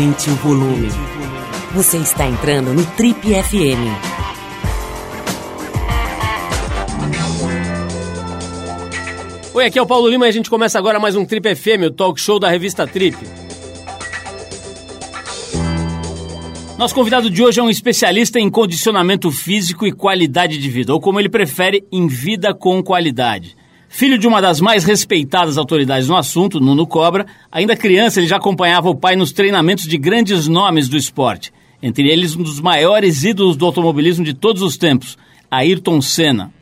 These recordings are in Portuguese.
Aumente o volume. Você está entrando no Trip FM. Oi, aqui é o Paulo Lima e a gente começa agora mais um Trip FM, o talk show da revista Trip. Nosso convidado de hoje é um especialista em condicionamento físico e qualidade de vida, ou como ele prefere, em vida com qualidade. Filho de uma das mais respeitadas autoridades no assunto, Nuno Cobra, ainda criança ele já acompanhava o pai nos treinamentos de grandes nomes do esporte. Entre eles, um dos maiores ídolos do automobilismo de todos os tempos, Ayrton Senna.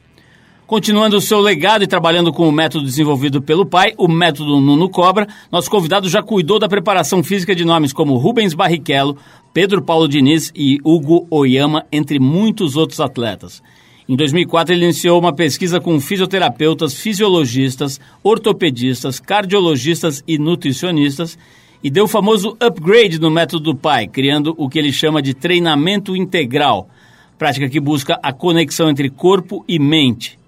Continuando o seu legado e trabalhando com o método desenvolvido pelo pai, o método Nuno Cobra, nosso convidado já cuidou da preparação física de nomes como Rubens Barrichello, Pedro Paulo Diniz e Hugo Oyama, entre muitos outros atletas. Em 2004, ele iniciou uma pesquisa com fisioterapeutas, fisiologistas, ortopedistas, cardiologistas e nutricionistas e deu o famoso upgrade no método do pai, criando o que ele chama de treinamento integral, prática que busca a conexão entre corpo e mente.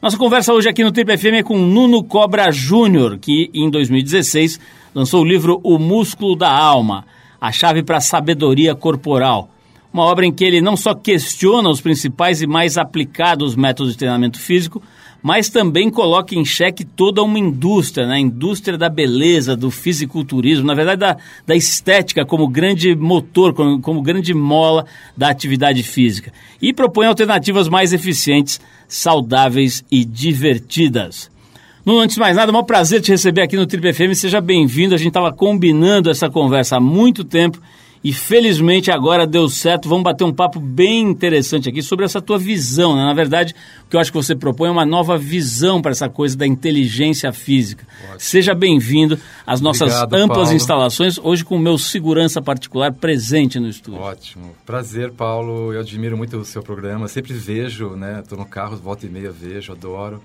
Nossa conversa hoje aqui no Trip FM é com Nuno Cobra Júnior, que em 2016 lançou o livro O Músculo da Alma, a chave para a sabedoria corporal uma obra em que ele não só questiona os principais e mais aplicados métodos de treinamento físico, mas também coloca em xeque toda uma indústria, né? a indústria da beleza, do fisiculturismo, na verdade da, da estética como grande motor, como, como grande mola da atividade física. E propõe alternativas mais eficientes, saudáveis e divertidas. Nuno, antes de mais nada, é um prazer te receber aqui no Triple FM. Seja bem-vindo. A gente estava combinando essa conversa há muito tempo e felizmente agora deu certo. Vamos bater um papo bem interessante aqui sobre essa tua visão. Né? Na verdade, o que eu acho que você propõe é uma nova visão para essa coisa da inteligência física. Ótimo. Seja bem-vindo às nossas Obrigado, amplas Paulo. instalações, hoje com o meu segurança particular presente no estúdio. Ótimo. Prazer, Paulo. Eu admiro muito o seu programa. Sempre vejo, né? Estou no carro, volta e meia vejo, adoro.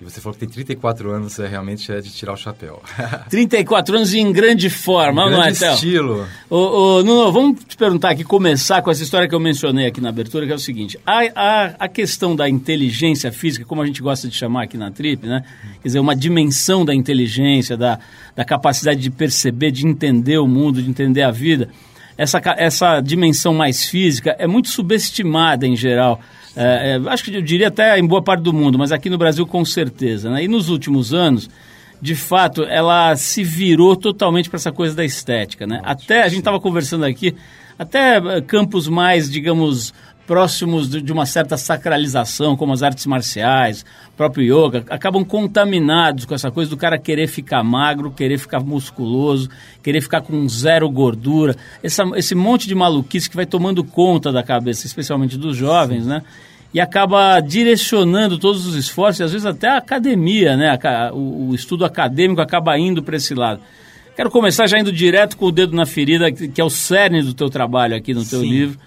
E você falou que tem 34 anos, você realmente é de tirar o chapéu. 34 anos em grande forma, em não é, estilo. Ô, ô, Nuno, vamos te perguntar aqui, começar com essa história que eu mencionei aqui na abertura, que é o seguinte. A, a, a questão da inteligência física, como a gente gosta de chamar aqui na Trip, né? Quer dizer, uma dimensão da inteligência, da, da capacidade de perceber, de entender o mundo, de entender a vida. Essa, essa dimensão mais física é muito subestimada em geral é, é, acho que eu diria até em boa parte do mundo, mas aqui no Brasil com certeza. Né? E nos últimos anos, de fato, ela se virou totalmente para essa coisa da estética. Né? Até, a gente estava conversando aqui, até eh, campos mais, digamos, próximos de, uma certa sacralização, como as artes marciais, próprio yoga, acabam contaminados com essa coisa do cara querer ficar magro, querer ficar musculoso, querer ficar com zero gordura, essa, esse monte de maluquice que vai tomando conta da cabeça, especialmente dos jovens, né? e acaba direcionando todos os esforços, e às vezes até a academia, né? o, o estudo acadêmico acaba indo para esse lado. Quero começar já indo direto com o dedo na ferida, que é o cerne do teu trabalho aqui no teu Sim. livro,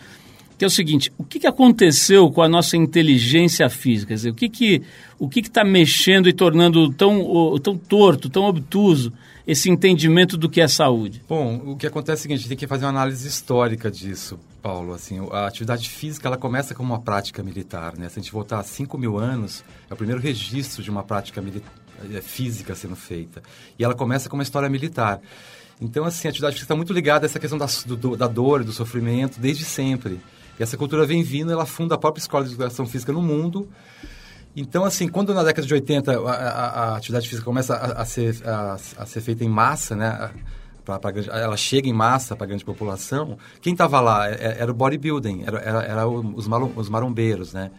que é o seguinte: o que, que aconteceu com a nossa inteligência física? Dizer, o que que o que está mexendo e tornando tão, tão torto, tão obtuso esse entendimento do que é saúde? Bom, o que acontece é o seguinte: a gente tem que fazer uma análise histórica disso. Paulo, assim, a atividade física ela começa como uma prática militar, né? Se a gente voltar a 5 mil anos, é o primeiro registro de uma prática é, física sendo feita. E ela começa com uma história militar. Então, assim, a atividade física está muito ligada a essa questão da, do, da dor do sofrimento desde sempre. E essa cultura vem vindo, ela funda a própria escola de educação física no mundo. Então, assim, quando na década de 80 a, a, a atividade física começa a, a ser, a, ser feita em massa, né? Pra, pra ela chega em massa para a grande população, quem estava lá era, é, era, o bodybuilding, era, era, era os, os marombeiros, né?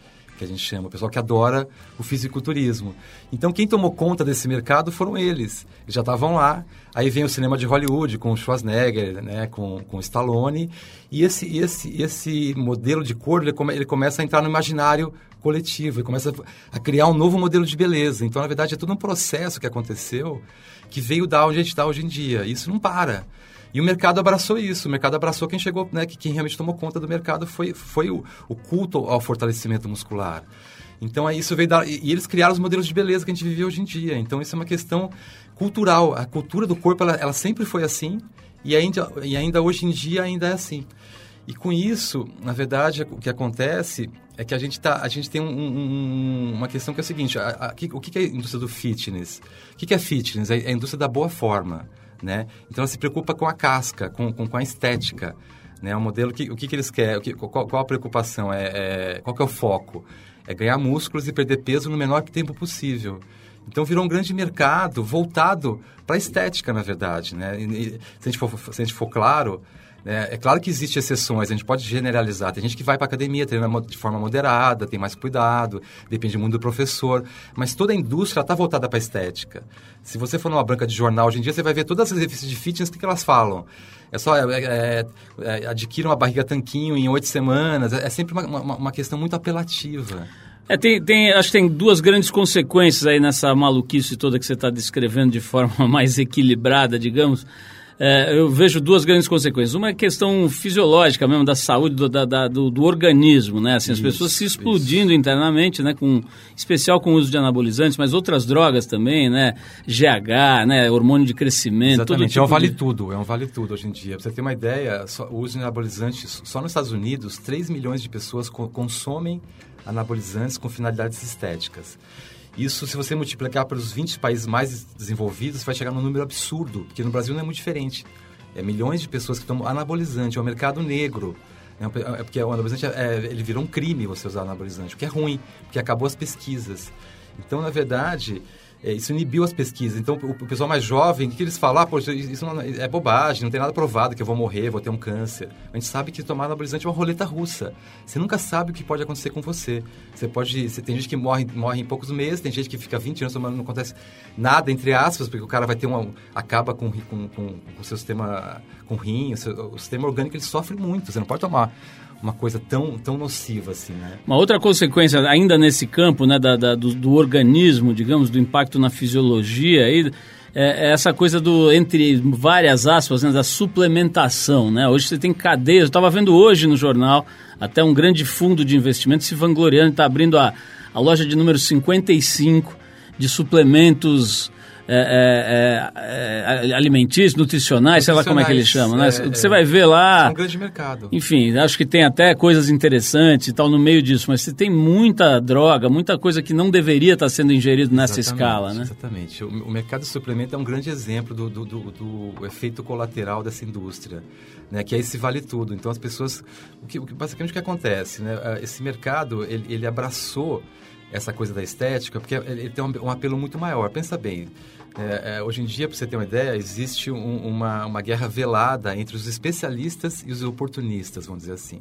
Que a gente chama, o pessoal que adora o fisiculturismo. Então, quem tomou conta desse mercado foram eles. Eles já estavam lá. Aí vem o cinema de Hollywood com Schwarzenegger, né, com, com Stallone. E esse, esse, esse modelo de cor, ele, come, ele começa a entrar no imaginário coletivo e começa a criar um novo modelo de beleza. Então, na verdade, é todo um processo que aconteceu que veio dar onde a gente está hoje em dia. Isso não para. E o mercado abraçou isso. O mercado abraçou quem chegou, né? Que quem realmente tomou conta do mercado foi, foi o, o culto ao fortalecimento muscular. Então, aí isso veio dar... E eles criaram os modelos de beleza que a gente vive hoje em dia. Então, isso é uma questão cultural. A cultura do corpo, ela, ela sempre foi assim. E ainda, e ainda hoje em dia ainda é assim. E com isso, na verdade, o que acontece é que a gente, tá, a gente tem um, um, uma questão que é o seguinte: a, a, o que é a indústria do fitness? O que é fitness? É a indústria da boa forma né? Então ela se preocupa com a casca, com, com, com a estética, né? O modelo, que, o que, que eles querem, que, qual, qual, a preocupação, é, é, qual que é o foco? É ganhar músculos e perder peso no menor tempo possível. Então virou um grande mercado voltado para a estética, na verdade, né? E, se, a gente for, se a gente for claro, é, é, claro que existem exceções, a gente pode generalizar. Tem gente que vai para academia, treina de forma moderada, tem mais cuidado, depende muito do professor. Mas toda a indústria está voltada para a estética. Se você for numa banca de jornal hoje em dia, você vai ver todas as revistas de fitness, o que, que elas falam? É só é, é, é, adquira uma barriga tanquinho em oito semanas. É, é sempre uma, uma, uma questão muito apelativa. É, tem, tem, acho que tem duas grandes consequências aí nessa maluquice toda que você está descrevendo de forma mais equilibrada, digamos é, eu vejo duas grandes consequências. Uma é questão fisiológica mesmo, da saúde do, da, da, do, do, organismo, né? Assim, as isso, pessoas se explodindo isso. internamente, né? Com, especial com o uso de anabolizantes, mas outras drogas também, né? GH, né? Hormônio de crescimento. Exatamente, tipo é um vale de... tudo, é um vale tudo hoje em dia. Pra você ter uma ideia, só, o uso de anabolizantes, só nos Estados Unidos, 3 milhões de pessoas co consomem anabolizantes com finalidades estéticas. Isso, se você multiplicar pelos 20 países mais desenvolvidos, vai chegar num número absurdo, porque no Brasil não é muito diferente. É milhões de pessoas que tomam anabolizante, é o mercado negro. É, é porque o anabolizante, é, ele virou um crime você usar anabolizante, o que é ruim, porque acabou as pesquisas. Então, na verdade, é, isso inibiu as pesquisas. Então, o, o, pessoal mais jovem, o que, que eles falam? Ah, poxa, isso não, é bobagem, não tem nada provado que eu vou morrer, vou ter um câncer. A gente sabe que tomar anabolizante é uma roleta russa. Você nunca sabe o que pode acontecer com você. Você pode... Você, tem gente que morre, morre em poucos meses, tem gente que fica 20 anos tomando, não acontece nada, entre aspas, porque o cara vai ter uma... acaba com, com, com, com o seu sistema... com rim, o, seu, o sistema orgânico, ele sofre muito. Você não pode tomar uma coisa tão, tão nociva assim, né? Uma outra consequência, ainda nesse campo, né, da, da do, do, organismo, digamos, do impacto na fisiologia, aí, é, é essa coisa do, entre várias aspas, né, da suplementação, né? Hoje você tem cadeias, eu estava vendo hoje no jornal, até um grande fundo de investimento se vangloriando, está abrindo a, a loja de número 55 de suplementos é, é, é, alimentícios, nutricionais, sei lá como é que eles chamam, né? É, você vai ver lá... É um grande mercado. Enfim, acho que tem até coisas interessantes e tal no meio disso, mas você tem muita droga, muita coisa que não deveria estar sendo ingerido nessa escala, né? Exatamente. O, o, mercado de suplemento é um grande exemplo do, do, do, do efeito colateral dessa indústria, né? Que é esse vale tudo. Então as pessoas... O que, basicamente o que acontece, né? Ah, esse mercado, ele, ele abraçou essa coisa da estética, porque ele tem um, apelo muito maior. Pensa bem, é, é, hoje em dia, para você ter uma ideia, existe um, uma, uma guerra velada entre os especialistas e os oportunistas, vamos dizer assim.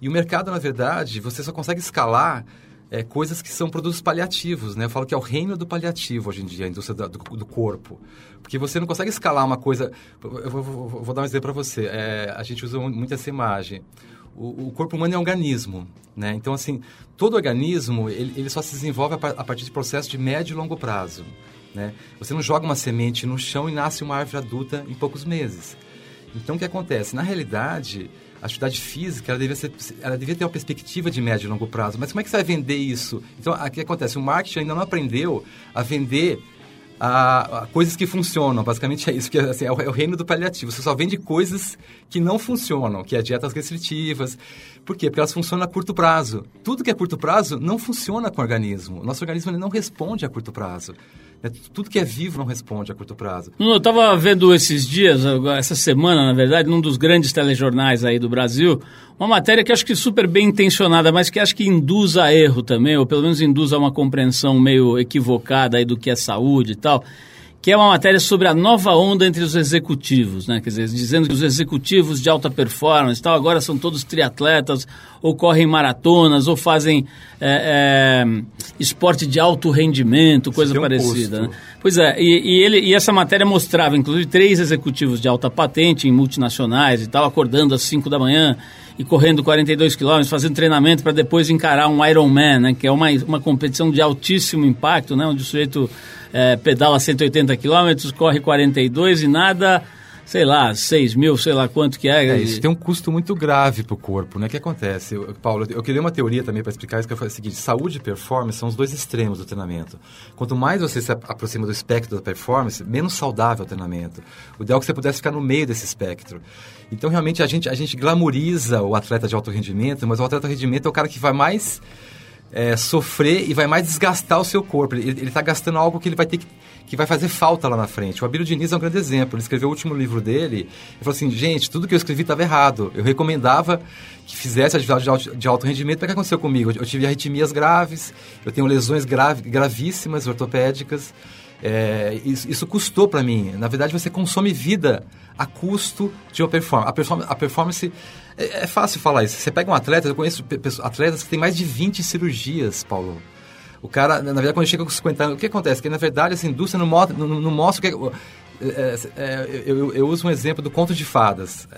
E o mercado, na verdade, você só consegue escalar é, coisas que são produtos paliativos, né? Eu falo que é o reino do paliativo hoje em dia, a indústria do, do corpo. Porque você não consegue escalar uma coisa... Eu vou, vou, vou dar um exemplo para você. É, a gente usa muito essa imagem o, corpo humano é um organismo, né? Então, assim, todo organismo, ele, ele só se desenvolve a, a, partir de processos de médio e longo prazo, né? Você não joga uma semente no chão e nasce uma árvore adulta em poucos meses. Então, o que acontece? Na realidade, a atividade física, ela devia, ser, ela devia ter uma perspectiva de médio e longo prazo. Mas como é que você vai vender isso? Então, o que acontece? O marketing ainda não aprendeu a vender a, a, coisas que funcionam. Basicamente é isso, que assim, é, o, é, o, reino do paliativo. Você só vende coisas que não funcionam, que é dietas restritivas. Por quê? Porque elas funcionam a curto prazo. Tudo que é curto prazo não funciona com o organismo. Nosso organismo não responde a curto prazo. É, tudo que é vivo não responde a curto prazo. Eu estava vendo esses dias, essa semana, na verdade, num dos grandes telejornais aí do Brasil, uma matéria que acho que super bem intencionada, mas que acho que induz a erro também, ou pelo menos induz a uma compreensão meio equivocada aí do que é saúde e tal que é uma matéria sobre a nova onda entre os executivos, né? Quer dizer, dizendo que os executivos de alta performance tal, agora são todos triatletas, ou correm maratonas, ou fazem é, é, esporte de alto rendimento, coisa parecida. Né? Pois é, e, e, ele, e essa matéria mostrava, inclusive, três executivos de alta patente em multinacionais e tal, acordando às 5 da manhã e correndo 42 quilômetros, fazendo treinamento para depois encarar um Ironman, né? Que é uma, uma competição de altíssimo impacto, né? Onde o sujeito é, pedala 180 quilômetros, corre 42 e nada, sei lá, 6 mil, sei lá quanto que é. é isso tem um custo muito grave para o corpo, né? O que acontece? Eu, Paulo, eu queria uma teoria também para explicar isso, que é o seguinte, saúde e performance são os dois extremos do treinamento. Quanto mais você se aproxima do espectro da performance, menos saudável é o treinamento. O ideal é que você pudesse ficar no meio desse espectro. Então, realmente, a gente, a gente glamoriza o atleta de alto rendimento, mas o atleta de rendimento é o cara que vai mais é, sofrer e vai mais desgastar o seu corpo. Ele está gastando algo que ele vai ter que, que vai fazer falta lá na frente. O Abílio Diniz é um grande exemplo. Ele escreveu o último livro dele e falou assim: gente, tudo que eu escrevi estava errado. Eu recomendava que fizesse atividade de alto, de alto rendimento. O que aconteceu comigo? Eu tive arritmias graves, eu tenho lesões grave, gravíssimas ortopédicas. É, isso, isso, custou para mim. Na verdade, você consome vida a custo de uma performance. A performance, a performance é, é, fácil falar isso. Você pega um atleta, eu conheço atletas que têm mais de 20 cirurgias, Paulo. O cara, na verdade, quando chega com 50 anos, o que acontece? Que, na verdade, essa indústria não, mostra, não, não mostra o que... É, é, é, eu, eu, uso um exemplo do conto de fadas.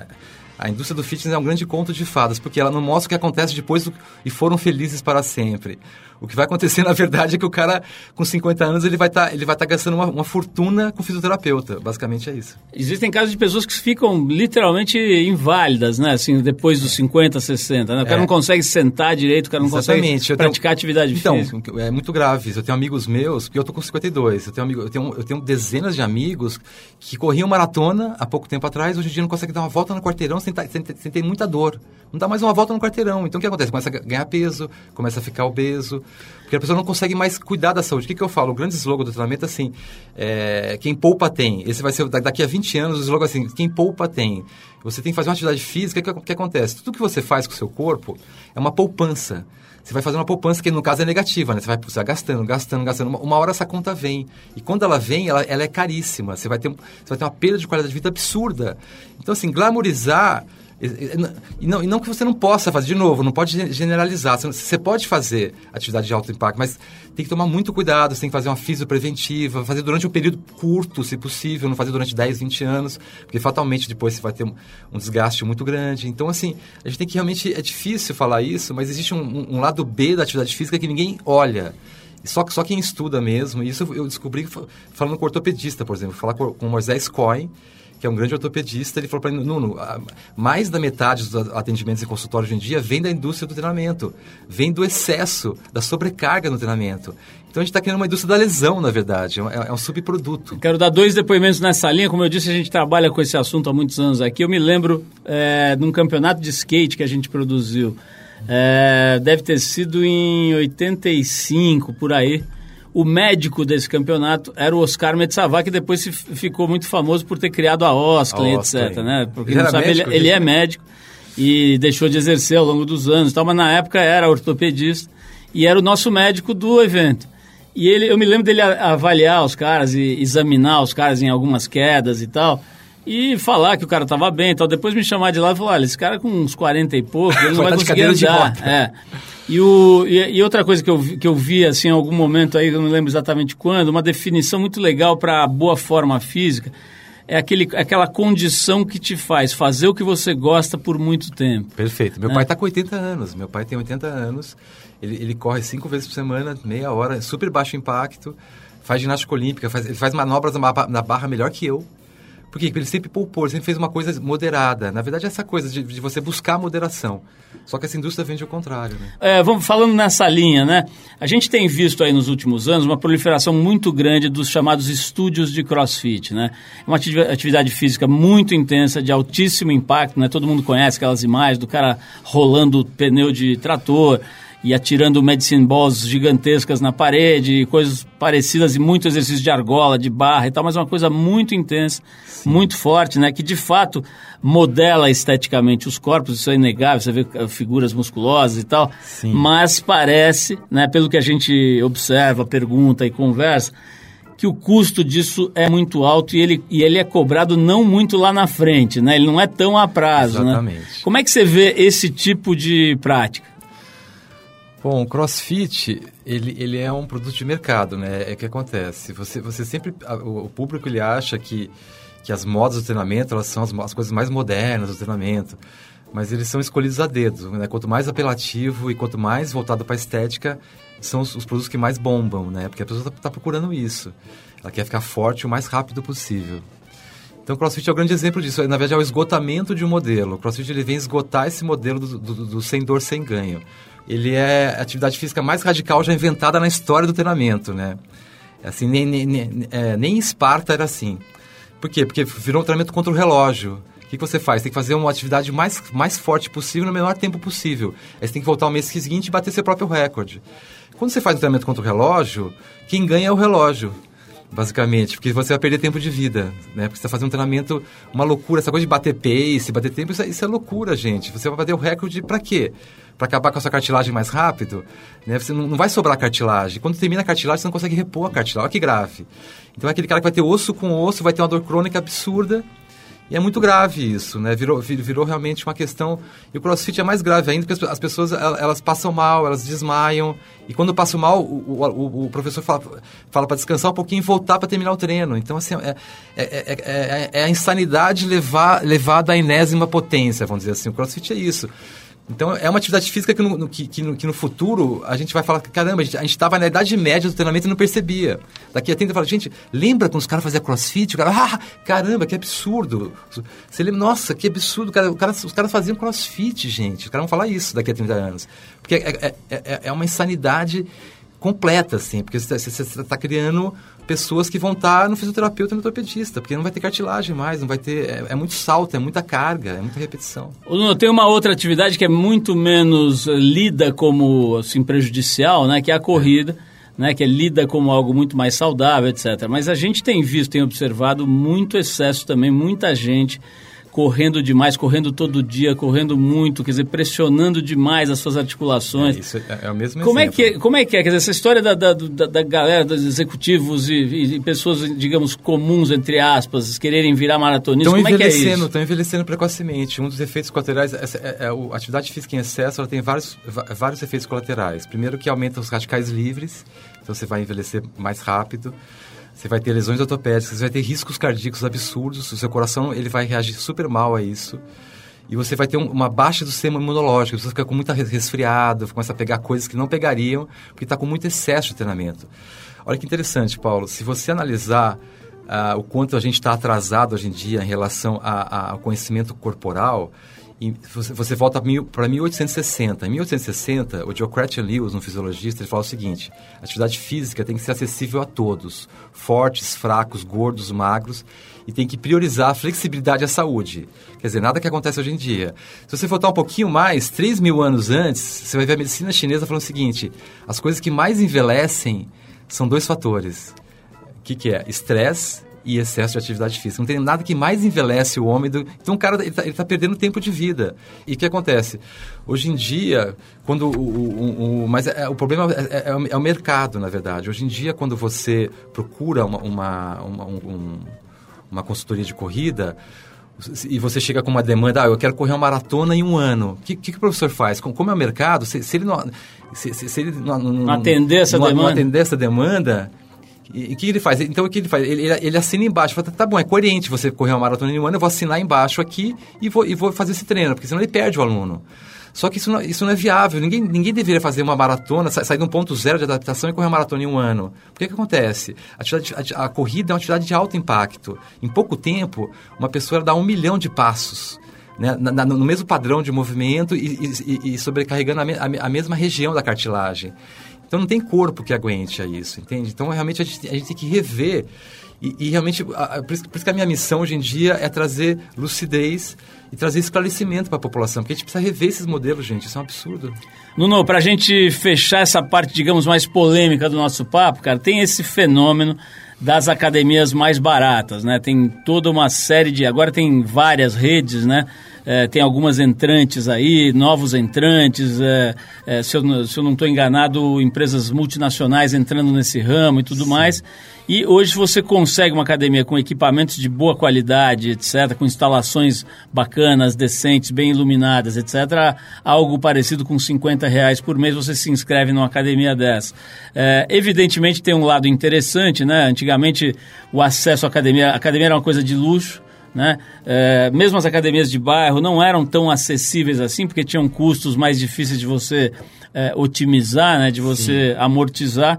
A indústria do fitness é um grande conto de fadas, porque ela não mostra o que acontece depois do, e foram felizes para sempre. O que vai acontecer, na verdade, é que o cara, com 50 anos, ele vai estar tá, tá gastando uma, uma, fortuna com fisioterapeuta. Basicamente é isso. Existem casos de pessoas que ficam literalmente inválidas, né? Assim, depois dos 50, 60. Né? O cara é. não consegue sentar direito, o cara não Exatamente. consegue praticar tenho... atividade então, física. Então, é muito grave. Eu tenho amigos meus, porque eu tô com 52. Eu tenho, amigo, eu, tenho, eu tenho dezenas de amigos que corriam maratona há pouco tempo atrás, hoje em dia não conseguem dar uma volta no quarteirão sem, sem, sem ter muita dor. Não dá mais uma volta no quarteirão. Então o que acontece? Começa a ganhar peso, começa a ficar obeso. Porque a pessoa não consegue mais cuidar da saúde. O que, que eu falo? O grande slogan do treinamento é assim: é, quem poupa tem. Esse vai ser daqui a 20 anos o slogan é assim: quem poupa tem. Você tem que fazer uma atividade física. O que, que acontece? Tudo que você faz com o seu corpo é uma poupança. Você vai fazer uma poupança que no caso é negativa, né? Você vai, vai gastando, gastando, gastando. Uma, uma, hora essa conta vem. E quando ela vem, ela, ela é caríssima. Você vai, ter, você vai ter uma perda de qualidade de vida absurda. Então, assim, glamorizar e não, e não que você não possa fazer, de novo, não pode generalizar. Você pode fazer atividade de alto impacto, mas tem que tomar muito cuidado, você tem que fazer uma física preventiva, fazer durante um período curto, se possível, não fazer durante 10, 20 anos, porque fatalmente depois você vai ter um, um desgaste muito grande. Então, assim, a gente tem que realmente, é difícil falar isso, mas existe um, um lado B da atividade física que ninguém olha. Só, só quem estuda mesmo, isso eu descobri falando com ortopedista, por exemplo, falar com, com o Moisés Cohen, que é um grande ortopedista, ele falou para mim, Nuno, mais da metade dos atendimentos em consultório hoje em dia vem da indústria do treinamento, vem do excesso, da sobrecarga no treinamento. Então a gente está criando uma indústria da lesão, na verdade, é, é um subproduto. Quero dar dois depoimentos nessa linha. Como eu disse, a gente trabalha com esse assunto há muitos anos aqui. Eu me lembro é, de um campeonato de skate que a gente produziu. É, deve ter sido em 85, por aí o médico desse campeonato era o Oscar Metsavá, que depois ficou muito famoso por ter criado a Osklin, etc. Né? Porque ele, não sabe, médico, ele, ele, é médico e deixou de exercer ao longo dos anos, tal, mas na época era ortopedista e era o nosso médico do evento. E ele, eu me lembro dele avaliar os caras e examinar os caras em algumas quedas e tal e falar que o cara estava bem e tal. Depois me chamar de lá e falar, olha, esse cara com uns 40 e pouco, ele não vai conseguir andar. É. E, o, e, e, outra coisa que eu, vi, que eu vi, assim, em algum momento aí, eu não lembro exatamente quando, uma definição muito legal para boa forma física, é aquele, aquela condição que te faz fazer o que você gosta por muito tempo. Perfeito. Meu né? pai está com 80 anos, meu pai tem 80 anos, ele, ele corre cinco vezes por semana, meia hora, super baixo impacto, faz ginástica olímpica, faz, ele faz manobras na barra melhor que eu, por quê? Porque ele sempre poupou, ele sempre fez uma coisa moderada. Na verdade, é essa coisa de, de você buscar moderação. Só que essa indústria vende o contrário, né? É, vamos falando nessa linha, né? A gente tem visto aí nos últimos anos uma proliferação muito grande dos chamados estúdios de crossfit, né? É uma atividade física muito intensa, de altíssimo impacto, né? Todo mundo conhece aquelas imagens do cara rolando pneu de trator, e atirando medicine balls gigantescas na parede, coisas parecidas e muito exercício de argola, de barra e tal, mas é uma coisa muito intensa, Sim. muito forte, né? Que de fato modela esteticamente os corpos, isso é inegável, você vê eh, figuras musculosas e tal, Sim. mas parece, né, pelo que a gente observa, pergunta e conversa, que o custo disso é muito alto e ele, e ele é cobrado não muito lá na frente, né? Ele não é tão a prazo, né? Exatamente. né? Como é que você vê esse tipo de prática? Bom, o CrossFit, ele, ele é um produto de mercado, né? É o que acontece. Você, você sempre... O, público, ele acha que, que as modas do treinamento, elas são as, as coisas mais modernas do treinamento. Mas eles são escolhidos a dedo, né? Quanto mais apelativo e quanto mais voltado para a estética, são os, os, produtos que mais bombam, né? Porque a pessoa está tá procurando isso. Ela quer ficar forte o mais rápido possível. Então, o CrossFit é o um grande exemplo disso. Na verdade, é o esgotamento de um modelo. O CrossFit ele vem esgotar esse modelo do, do, do sem dor, sem ganho ele é a atividade física mais radical já inventada na história do treinamento, né? Assim, nem, nem, nem, é, nem Esparta era assim. Por quê? Porque virou um treinamento contra o relógio. O que, que você faz? Tem que fazer uma atividade mais, mais forte possível no menor tempo possível. Aí você tem que voltar ao mês seguinte e bater seu próprio recorde. Quando você faz um treinamento contra o relógio, quem ganha é o relógio. Basicamente, porque você vai perder tempo de vida, né? Porque você está fazendo um treinamento, uma loucura, essa coisa de bater pace, bater tempo, isso é, isso é loucura, gente. Você vai bater o recorde para quê? Para acabar com a sua cartilagem mais rápido, né? Você não, não, vai sobrar cartilagem. Quando termina a cartilagem, você não consegue repor a cartilagem. Olha que grave. Então é aquele cara que vai ter osso com osso, vai ter uma dor crônica absurda, e é muito grave isso, né? Virou, virou realmente uma questão. E o crossfit é mais grave ainda, porque as pessoas elas passam mal, elas desmaiam. E quando passam mal, o, o, o professor fala, fala para descansar um pouquinho e voltar para terminar o treino. Então, assim, é, é, é, é, a insanidade levar, levada à enésima potência, vamos dizer assim. O crossfit é isso. Então, é uma atividade física que no, que, que, no, que no futuro a gente vai falar, caramba, a gente estava na idade média do treinamento e não percebia. Daqui a tempo, fala, gente, lembra quando os caras faziam crossfit? O cara, ah, caramba, que absurdo. Você lembra, nossa, que absurdo. Cara, cara, os caras faziam crossfit, gente. Os caras vão falar isso daqui a 30 anos. Porque é, é, é, é uma insanidade completa, assim, porque você está criando pessoas que vão estar tá no fisioterapeuta e no ortopedista, porque não vai ter cartilagem mais, não vai ter. É, é muito salto, é muita carga, é muita repetição. Nuno, tem uma outra atividade que é muito menos eh, lida como assim, prejudicial, né? Que é a corrida. Né, que é lida como algo muito mais saudável, etc. Mas a gente tem visto, tem observado muito excesso também, muita gente correndo demais, correndo todo dia, correndo muito, quer dizer, pressionando demais as suas articulações. É, isso é, é o mesmo como exemplo. É que, como é que é? Quer dizer, essa história da, da, da, da galera, dos executivos e, e, pessoas, digamos, comuns, entre aspas, quererem virar maratonistas, como é que é isso? Estão envelhecendo precocemente. Um dos efeitos colaterais, é, é, é, a atividade física em excesso, ela tem vários, vários efeitos colaterais. Primeiro que aumenta os radicais livres, então você vai envelhecer mais rápido. Você vai ter lesões ortopédicas, você vai ter riscos cardíacos absurdos, o seu coração ele vai reagir super mal a isso. E você vai ter um, uma baixa do sistema imunológico, você fica com muita resfriado, começa a pegar coisas que não pegariam, porque está com muito excesso de treinamento. Olha que interessante, Paulo, se você analisar uh, o quanto a gente está atrasado hoje em dia em relação ao conhecimento corporal, você, você volta para 1860. Em 1860, o Diocletian Lewis, um fisiologista, ele fala o seguinte: a atividade física tem que ser acessível a todos, fortes, fracos, gordos, magros, e tem que priorizar a flexibilidade e a saúde. Quer dizer, nada que acontece hoje em dia. Se você voltar um pouquinho mais, 3 mil anos antes, você vai ver a medicina chinesa falando o seguinte: as coisas que mais envelhecem são dois fatores. O que, que é? Estresse e excesso de atividade física. Não tem nada que mais envelhece o homem. Do... Então o cara está tá perdendo tempo de vida. E o que acontece? Hoje em dia, quando o, o, o mas é, o problema é, é, é, o mercado, na verdade. Hoje em dia, quando você procura uma, uma, uma, um, uma consultoria de corrida, e você chega com uma demanda, ah, eu quero correr uma maratona em um ano. O que, que, o professor faz? Como é o mercado, se, se ele não, se, se ele não, não, atender essa não, demanda, não atender essa demanda, e o que ele faz? Então, o que ele faz? Ele, ele, ele assina embaixo. Fala, tá bom, é coerente você correr uma maratona em um ano, eu vou assinar embaixo aqui e vou, e vou fazer esse treino, porque senão ele perde o aluno. Só que isso não, isso não é viável. Ninguém, ninguém deveria fazer uma maratona, sair de um ponto zero de adaptação e correr uma maratona em um ano. Por que, que acontece? A, a, a corrida é uma atividade de alto impacto. Em pouco tempo, uma pessoa dá um milhão de passos. Né, na, no mesmo padrão de movimento e, e, e sobrecarregando a, me, a mesma região da cartilagem. Então não tem corpo que aguente a isso, entende? Então realmente a gente, a gente tem que rever. E, e realmente, a, por, isso, por, isso, que a minha missão hoje em dia é trazer lucidez e trazer esclarecimento para a população, porque a gente precisa rever esses modelos, gente. Isso é um absurdo. Nuno, para a gente fechar essa parte, digamos, mais polêmica do nosso papo, cara, tem esse fenômeno das academias mais baratas, né? Tem toda uma série de. Agora tem várias redes, né? É, tem algumas entrantes aí, novos entrantes, é, é, se, eu, se eu não estou enganado, empresas multinacionais entrando nesse ramo e tudo Sim. mais. E hoje você consegue uma academia com equipamentos de boa qualidade, etc., com instalações bacanas, decentes, bem iluminadas, etc., algo parecido com 50 reais por mês, você se inscreve numa academia dessa. É, evidentemente tem um lado interessante, né? Antigamente o acesso à academia, a academia era uma coisa de luxo, né? É, mesmo as academias de bairro não eram tão acessíveis assim, porque tinham custos mais difíceis de você é, otimizar, né? de você Sim. amortizar.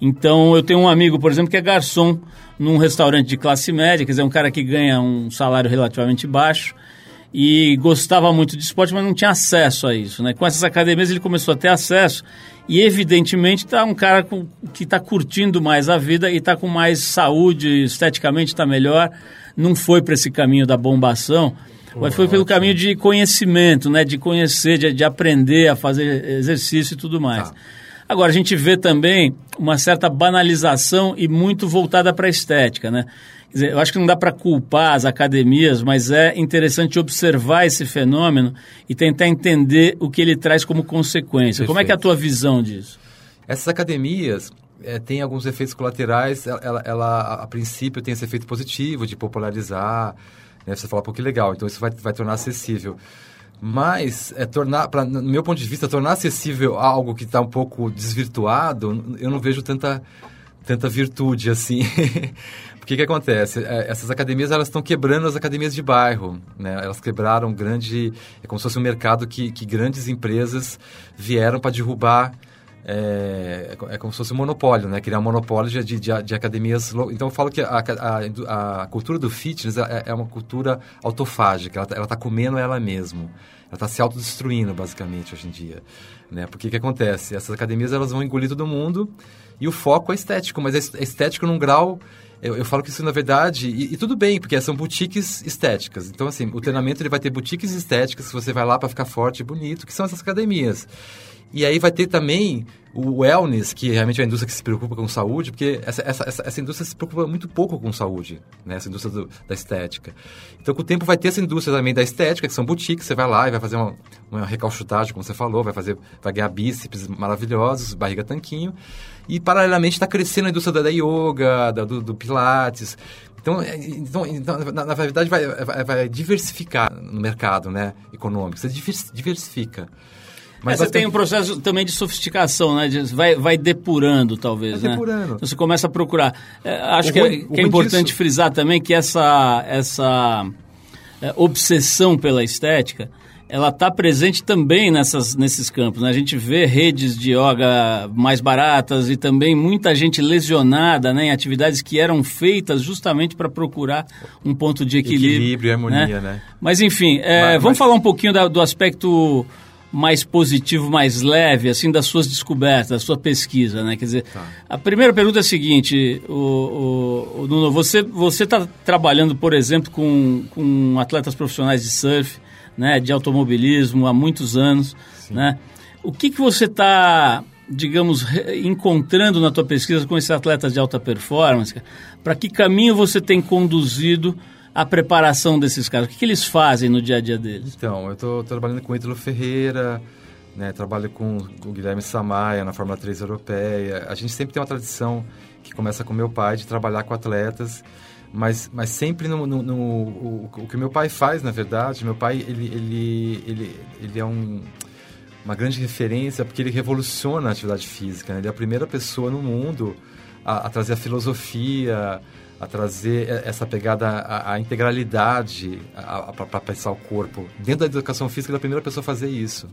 Então, eu tenho um amigo, por exemplo, que é garçom num restaurante de classe média, quer dizer, um cara que ganha um salário relativamente baixo e gostava muito de esporte, mas não tinha acesso a isso. Né? Com essas academias ele começou a ter acesso e, evidentemente, está um cara com, que está curtindo mais a vida e está com mais saúde, esteticamente está melhor não foi para esse caminho da bombação, mas foi pelo caminho de conhecimento, né? de conhecer, de, de aprender a fazer exercício e tudo mais. Tá. Agora, a gente vê também uma certa banalização e muito voltada para a estética, né? Eu acho que não dá para culpar as academias, mas é interessante observar esse fenômeno e tentar entender o que ele traz como consequência. Perfeito. Como é que é a tua visão disso? Essas academias é, têm alguns efeitos colaterais. Ela, ela, a princípio, tem esse efeito positivo de popularizar. Né? Você fala, pô, que legal, então isso vai, vai tornar acessível. Mas, é, tornar, pra, no meu ponto de vista, tornar acessível algo que está um pouco desvirtuado, eu não vejo tanta, tanta virtude assim. O que, acontece? É, essas academias elas estão quebrando as academias de bairro. Né? Elas quebraram grande. É como se fosse um mercado que, que grandes empresas vieram para derrubar. É, é, como se fosse um monopólio, né? Criar um monopólio de, de, de academias. Então eu falo que a, a, a cultura do fitness é, é, uma cultura autofágica, ela está tá comendo ela mesma. Ela está se autodestruindo, basicamente, hoje em dia. Né? Porque o que acontece? Essas academias elas vão engolir todo mundo e o foco é estético, mas é estético num grau eu, eu, falo que isso, na verdade, e, e, tudo bem, porque são boutiques estéticas. Então, assim, o treinamento ele vai ter boutiques estéticas que você vai lá para ficar forte e bonito, que são essas academias. E aí vai ter também o wellness, que realmente é a indústria que se preocupa com saúde, porque essa, essa, essa, essa indústria se preocupa muito pouco com saúde, né? essa indústria do, da estética. Então, com o tempo, vai ter essa indústria também da estética, que são boutiques, você vai lá e vai fazer uma, uma recalchutagem, como você falou, vai, fazer, vai ganhar bíceps maravilhosos, barriga tanquinho. E, paralelamente, está crescendo a indústria da, yoga, da, do, do pilates. Então, é, então, então na, na, verdade, vai, vai, vai, diversificar no mercado né, econômico. Você diversifica. Mas é, você tem um processo também de sofisticação, né? De, vai, vai depurando, talvez, vai né? depurando. Então, você começa a procurar. É, acho que, é, que é importante disso. frisar também que essa, essa é, obsessão pela estética ela está presente também nessas, nesses campos. Né? A gente vê redes de yoga mais baratas e também muita gente lesionada né, em atividades que eram feitas justamente para procurar um ponto de equilíbrio. Equilíbrio e harmonia, né? né? Mas enfim, é, mas, vamos mas... falar um pouquinho da, do aspecto mais positivo, mais leve, assim, das suas descobertas, da sua pesquisa, né? Quer dizer, tá. a primeira pergunta é a seguinte, o, o, o Nuno, você está trabalhando, por exemplo, com, com atletas profissionais de surf, né, de automobilismo há muitos anos, Sim. né? O que, que você está, digamos, encontrando na tua pesquisa com esses atletas de alta performance? Para que caminho você tem conduzido a preparação desses caras? O que, que eles fazem no dia a dia deles? Então, eu estou trabalhando com o Ítalo Ferreira, né, trabalho com o Guilherme Samaia na Fórmula 3 europeia. A gente sempre tem uma tradição que começa com meu pai de trabalhar com atletas mas, mas sempre no, no, no o, o, que meu pai faz, na verdade, meu pai ele, ele, ele, ele é um, uma grande referência porque ele revoluciona a atividade física. Né? Ele é a primeira pessoa no mundo a, a trazer a filosofia, a trazer essa pegada, a integralidade para pensar o corpo. Dentro da educação física, ele é a primeira pessoa a fazer isso.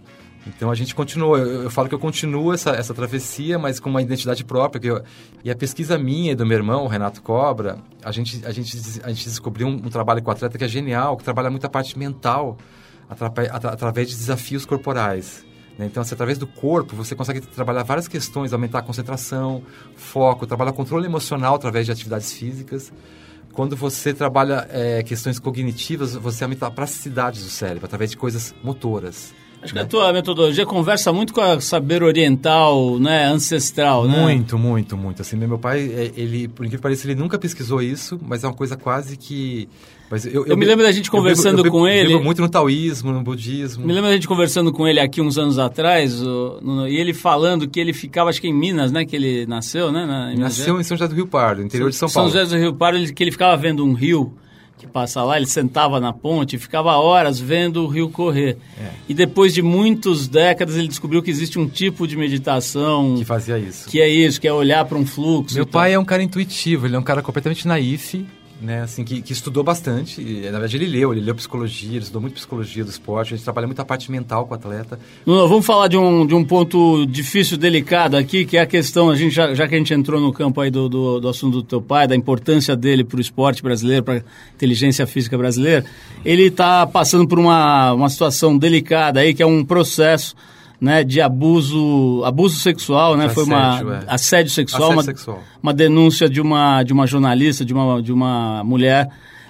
Então a gente continua, eu, eu, falo que eu continuo essa, essa travessia, mas com uma identidade própria. Eu, e a pesquisa minha e do meu irmão, o Renato Cobra, a gente, a gente, a gente descobriu um, um trabalho com o atleta que é genial, que trabalha muito a parte mental atra, através de desafios corporais. Né? Então, assim, através do corpo, você consegue trabalhar várias questões, aumentar a concentração, foco, trabalhar controle emocional através de atividades físicas. Quando você trabalha é, questões cognitivas, você aumenta a plasticidade do cérebro através de coisas motoras. Acho que a tua metodologia conversa muito com a saber oriental, né, ancestral, né? Muito, muito, muito. Assim, meu pai, é, ele, por incrível que pareça, ele nunca pesquisou isso, mas é uma coisa quase que... Mas eu, eu, eu me lembro da gente conversando eu bebo, com ele... Eu muito no taoísmo, no budismo. Me lembro da gente conversando com ele aqui uns anos atrás, o, no, e ele falando que ele ficava, acho que em Minas, né, que ele nasceu, né? Na, em nasceu em São José do Rio Pardo, interior de São Paulo. São José do Rio Pardo, ele, que ele ficava vendo um rio que passa lá, ele sentava na ponte e ficava horas vendo o rio correr. É. E depois de muitas décadas ele descobriu que existe um tipo de meditação que fazia isso. Que é isso, que é olhar para um fluxo. Meu pai tal. é um cara intuitivo, ele é um cara completamente naif né, assim, que, que, estudou bastante. E, na verdade, ele leu, ele leu psicologia, ele estudou muito psicologia do esporte, a gente trabalha muito a parte mental com o atleta. Não, vamos falar de um, de um ponto difícil, delicado aqui, que é a questão, a gente, já, já que a gente entrou no campo aí do, do, do assunto do teu pai, da importância dele para o esporte brasileiro, para a inteligência física brasileira, ele está passando por uma, uma situação delicada aí, que é um processo né, de abuso, abuso sexual, né? Foi assédio, uma é. assédio sexual, assédio uma, sexual. uma denúncia de uma de uma jornalista, de uma de uma mulher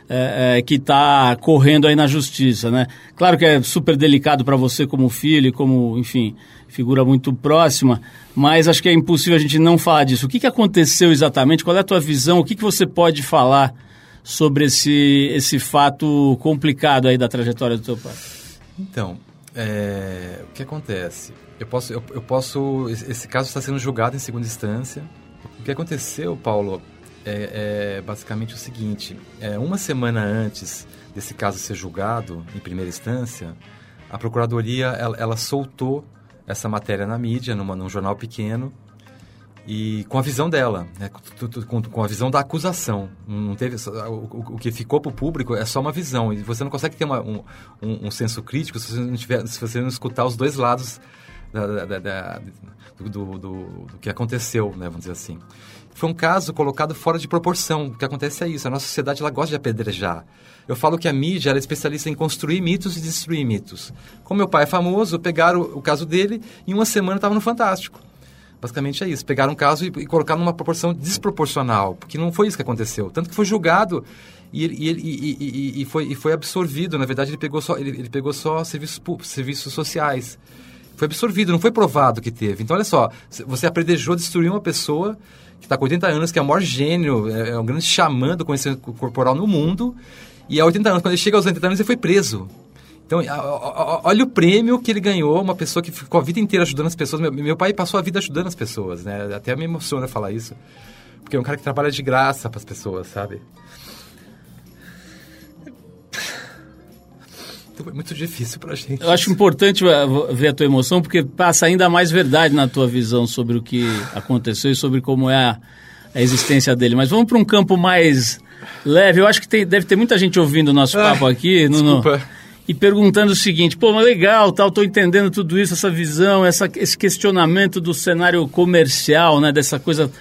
é, é, que está correndo aí na justiça, né? Claro que é super delicado para você como filho, como, enfim, figura muito próxima, mas acho que é impossível a gente não falar disso. O que, que aconteceu exatamente? Qual é a tua visão? O que, que você pode falar sobre esse, esse fato complicado aí da trajetória do teu pai? Então, é, o que acontece? Eu posso, eu, eu posso, esse caso está sendo julgado em segunda instância. O que aconteceu, Paulo, é, é basicamente o seguinte: é, uma semana antes desse caso ser julgado em primeira instância, a procuradoria ela, ela soltou essa matéria na mídia, numa, num jornal pequeno, e com a visão dela, né, com, com, a visão da acusação. Não teve o, o que ficou para o público é só uma visão e você não consegue ter uma, um, um, um, senso crítico se você não tiver, se você não escutar os dois lados da, da, da, do, do, do, do, que aconteceu, né, vamos dizer assim. Foi um caso colocado fora de proporção. O que acontece é isso. A nossa sociedade ela gosta de apedrejar. Eu falo que a mídia é especialista em construir mitos e destruir mitos. Como meu pai é famoso, pegaram o caso dele e em uma semana estava no Fantástico. Basicamente é isso. Pegaram um caso e, e colocaram numa proporção desproporcional, porque não foi isso que aconteceu. Tanto que foi julgado e, e, e, foi, foi absorvido. Na verdade, ele pegou só, ele, ele pegou só serviços, serviços sociais. Foi absorvido, não foi provado que teve. Então, olha só, você apredejou destruir uma pessoa que está com 80 anos, que é o maior gênio, é, é um grande xamã do conhecimento corporal no mundo, e há 80 anos, quando ele chega aos 80 anos, ele foi preso. Então, olha o prêmio que ele ganhou, uma pessoa que ficou a vida inteira ajudando as pessoas. Meu, meu pai passou a vida ajudando as pessoas, né? Até me emociona falar isso. Porque é um cara que trabalha de graça para as pessoas, sabe? Então, foi muito difícil para a gente. Eu acho importante ver a tua emoção, porque passa ainda mais verdade na tua visão sobre o que aconteceu e sobre como é a, a existência dele. Mas vamos para um campo mais leve. Eu acho que tem, deve ter muita gente ouvindo o nosso papo ah, aqui. Desculpa. No, e perguntando o seguinte, pô, mas legal, tal, tô entendendo tudo isso, essa visão, essa, esse questionamento do cenário comercial, né, dessa coisa,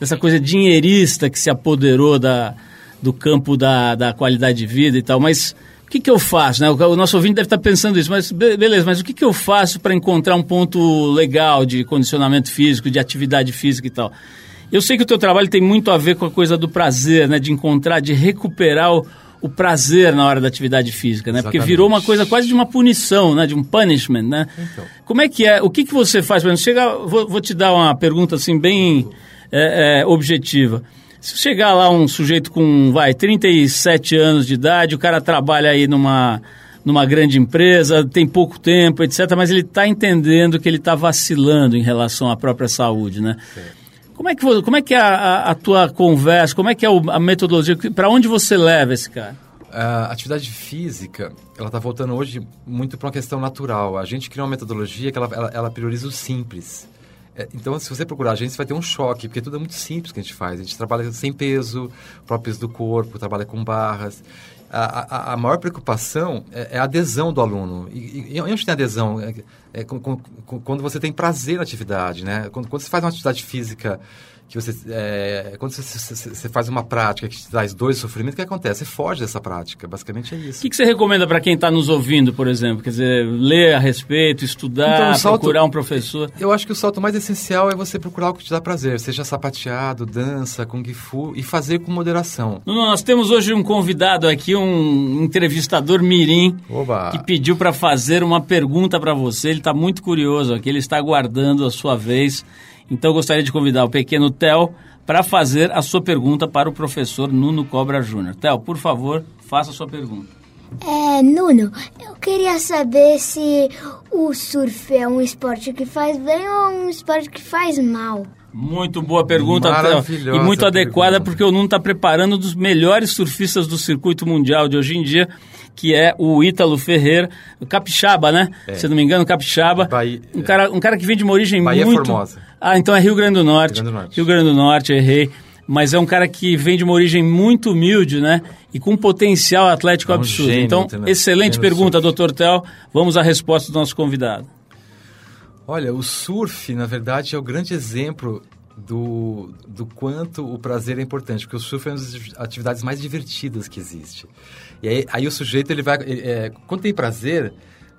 dessa coisa dinheirista que se apoderou da, do campo da, da qualidade de vida e tal, mas o que, que eu faço, né? O, o nosso ouvinte deve estar pensando isso, mas beleza, mas o que, que eu faço para encontrar um ponto legal de condicionamento físico, de atividade física e tal? Eu sei que o teu trabalho tem muito a ver com a coisa do prazer, né, de encontrar, de recuperar o o prazer na hora da atividade física, né? Exatamente. Porque virou uma coisa quase de uma punição, né? De um punishment, né? Então. Como é que é? O que, que você faz? Chega, vou, vou te dar uma pergunta assim bem é, é, objetiva. Se chegar lá um sujeito com, vai, 37 anos de idade, o cara trabalha aí numa, numa grande empresa, tem pouco tempo, etc., mas ele está entendendo que ele está vacilando em relação à própria saúde, né? Certo. Como é que, como é, que é a, a tua conversa, como é que é a metodologia, para onde você leva esse cara? A atividade física, ela está voltando hoje muito para uma questão natural. A gente criou uma metodologia que ela, ela, ela prioriza o simples. É, então, se você procurar a gente, você vai ter um choque, porque tudo é muito simples que a gente faz. A gente trabalha sem peso, próprios do corpo, trabalha com barras. A, a, maior preocupação é, é, a adesão do aluno. E, e onde tem adesão? É, é, com, com, quando você tem prazer na atividade, né? Quando, quando você faz uma atividade física que você é, quando você, você, você, faz uma prática que te traz dois sofrimentos, o que acontece? Você foge dessa prática, basicamente é isso. O que, que você recomenda para quem está nos ouvindo, por exemplo? Quer dizer, ler a respeito, estudar, então, salto, procurar um professor? Eu acho que o salto mais essencial é você procurar o que te dá prazer, seja sapateado, dança, kung fu e fazer com moderação. Nós temos hoje um convidado aqui, um entrevistador mirim, Oba. que pediu para fazer uma pergunta para você. Ele está muito curioso aqui, ele está aguardando a sua vez. Então eu gostaria de convidar o pequeno Theo para fazer a sua pergunta para o professor Nuno Cobra Júnior. Theo, por favor, faça a sua pergunta. É, Nuno, eu queria saber se o surf é um esporte que faz bem ou um esporte que faz mal. Muito boa pergunta. E muito adequada, pergunta. porque o Nuno está preparando um dos melhores surfistas do circuito mundial de hoje em dia que é o Ítalo Ferreira, o Capixaba, né? É. Se não me engano, Capixaba. Bahia, um, cara, um cara que vem de uma origem Bahia muito... Formosa. Ah, então é Rio Grande do Norte. Rio Grande do Norte. Rio Grande do Norte, errei. Mas é um cara que vem de uma origem muito humilde, né? E com um potencial atlético é um absurdo. Gênio, então, excelente pergunta, doutor Tel. Vamos à resposta do nosso convidado. Olha, o surf, na verdade, é o grande exemplo do, do quanto o prazer é importante, porque o surf é uma das atividades mais divertidas que existe. E aí, aí o sujeito, ele vai... Ele, é, quando tem prazer,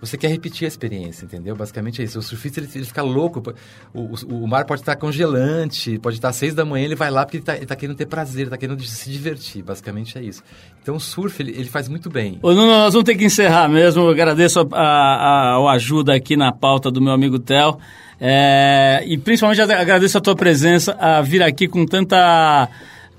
você quer repetir a experiência, entendeu? Basicamente é isso. O surfista, ele, ele fica louco. O, o, o, mar pode estar congelante, pode estar às seis da manhã, ele vai lá porque ele está tá querendo ter prazer, está querendo se divertir. Basicamente é isso. Então o surf, ele, ele faz muito bem. Ô, Nuno, nós vamos ter que encerrar mesmo. Eu agradeço a, a, a, a ajuda aqui na pauta do meu amigo Theo. É, e principalmente agradeço a tua presença, a vir aqui com tanta,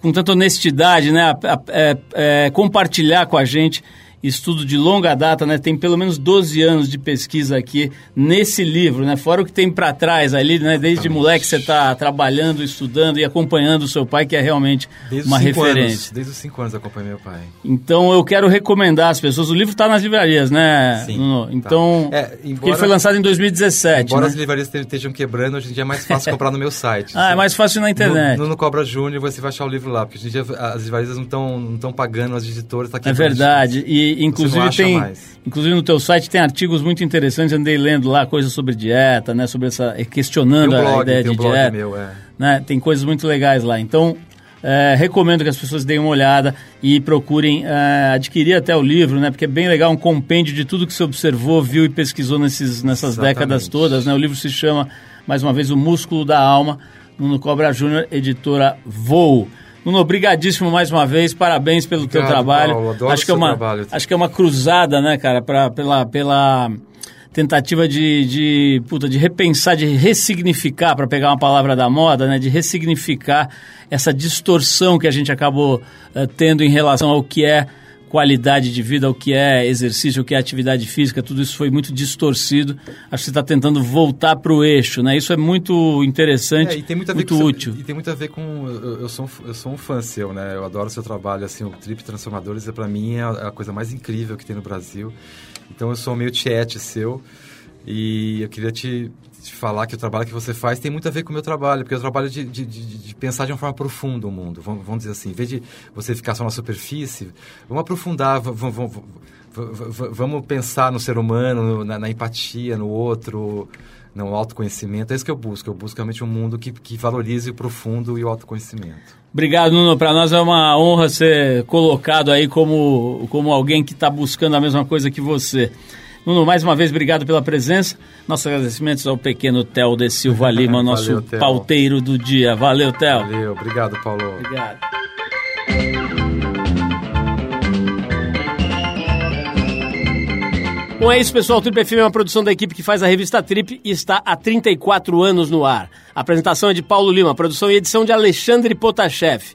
com tanta honestidade, né? A, a, é, é, compartilhar com a gente estudo de longa data, né? Tem pelo menos 12 anos de pesquisa aqui nesse livro, né? Fora o que tem para trás ali, né? Desde moleque você está trabalhando, estudando e acompanhando o seu pai, que é realmente desde uma referência. Anos, desde os 5 anos acompanho meu pai. Então eu quero recomendar às pessoas. O livro está nas livrarias, né? Sim. Nuno? Então, tá. é, embora, ele foi lançado em 2017. Embora né? as livrarias estejam quebrando, hoje em dia é mais fácil comprar no meu site. ah, é mais fácil na internet. No, no Cobra Júnior você vai achar o livro lá, porque hoje em dia as livrarias não estão não pagando as editoras. Tá é verdade. E inclusive tem mais. Inclusive no teu site tem artigos muito interessantes, andei lendo lá coisas sobre dieta, né? Sobre essa. questionando um blog, a ideia de dieta. Meu, é. né? Tem coisas muito legais lá. Então, é, recomendo que as pessoas deem uma olhada e procurem é, adquirir até o livro, né? Porque é bem legal, um compêndio de tudo que você observou, viu e pesquisou nesses, nessas Exatamente. décadas todas, né? O livro se chama, mais uma vez, O Músculo da Alma, no Cobra Júnior, editora Voo. Nuno, obrigadíssimo mais uma vez, parabéns pelo Obrigado, teu trabalho. Paulo, adoro acho que é uma, trabalho. acho que é uma cruzada, né, cara, pra, pela, pela tentativa de, de, puta, de repensar, de ressignificar, para pegar uma palavra da moda, né, de ressignificar essa distorção que a gente acabou uh, tendo em relação ao que é qualidade de vida, o que é exercício, o que é atividade física, tudo isso foi muito distorcido. Acho que você está tentando voltar para o eixo, né? Isso é muito interessante, é, e tem muito, muito com, útil. E tem muito a ver com... Eu, eu, sou, um, eu sou um fã seu, né? Eu adoro o seu trabalho, assim, o Trip Transformadores, é, para mim, é a, é a coisa mais incrível que tem no Brasil. Então, eu sou meio tiete seu e eu queria te te falar que o trabalho que você faz tem muito a ver com o meu trabalho, porque eu trabalho de, de, de, de pensar de uma forma profunda o mundo, vamos, vamos, dizer assim. Em vez de você ficar só na superfície, vamos aprofundar, vamos, vamos, vamos pensar no ser humano, na, na, empatia, no outro, no autoconhecimento. É isso que eu busco. Eu busco realmente um mundo que, que valorize o profundo e o autoconhecimento. Obrigado, Nuno. Para nós é uma honra ser colocado aí como, como alguém que está buscando a mesma coisa que você. Nuno, mais uma vez, obrigado pela presença. Nossos agradecimentos ao pequeno Theo de Silva Lima, nosso Valeu, pauteiro do dia. Valeu, Theo. Valeu, obrigado, Paulo. Obrigado. Bom, é isso, pessoal. O Trip FM é uma produção da equipe que faz a revista Trip e está há 34 anos no ar. A apresentação é de Paulo Lima, produção e edição de Alexandre Potashev.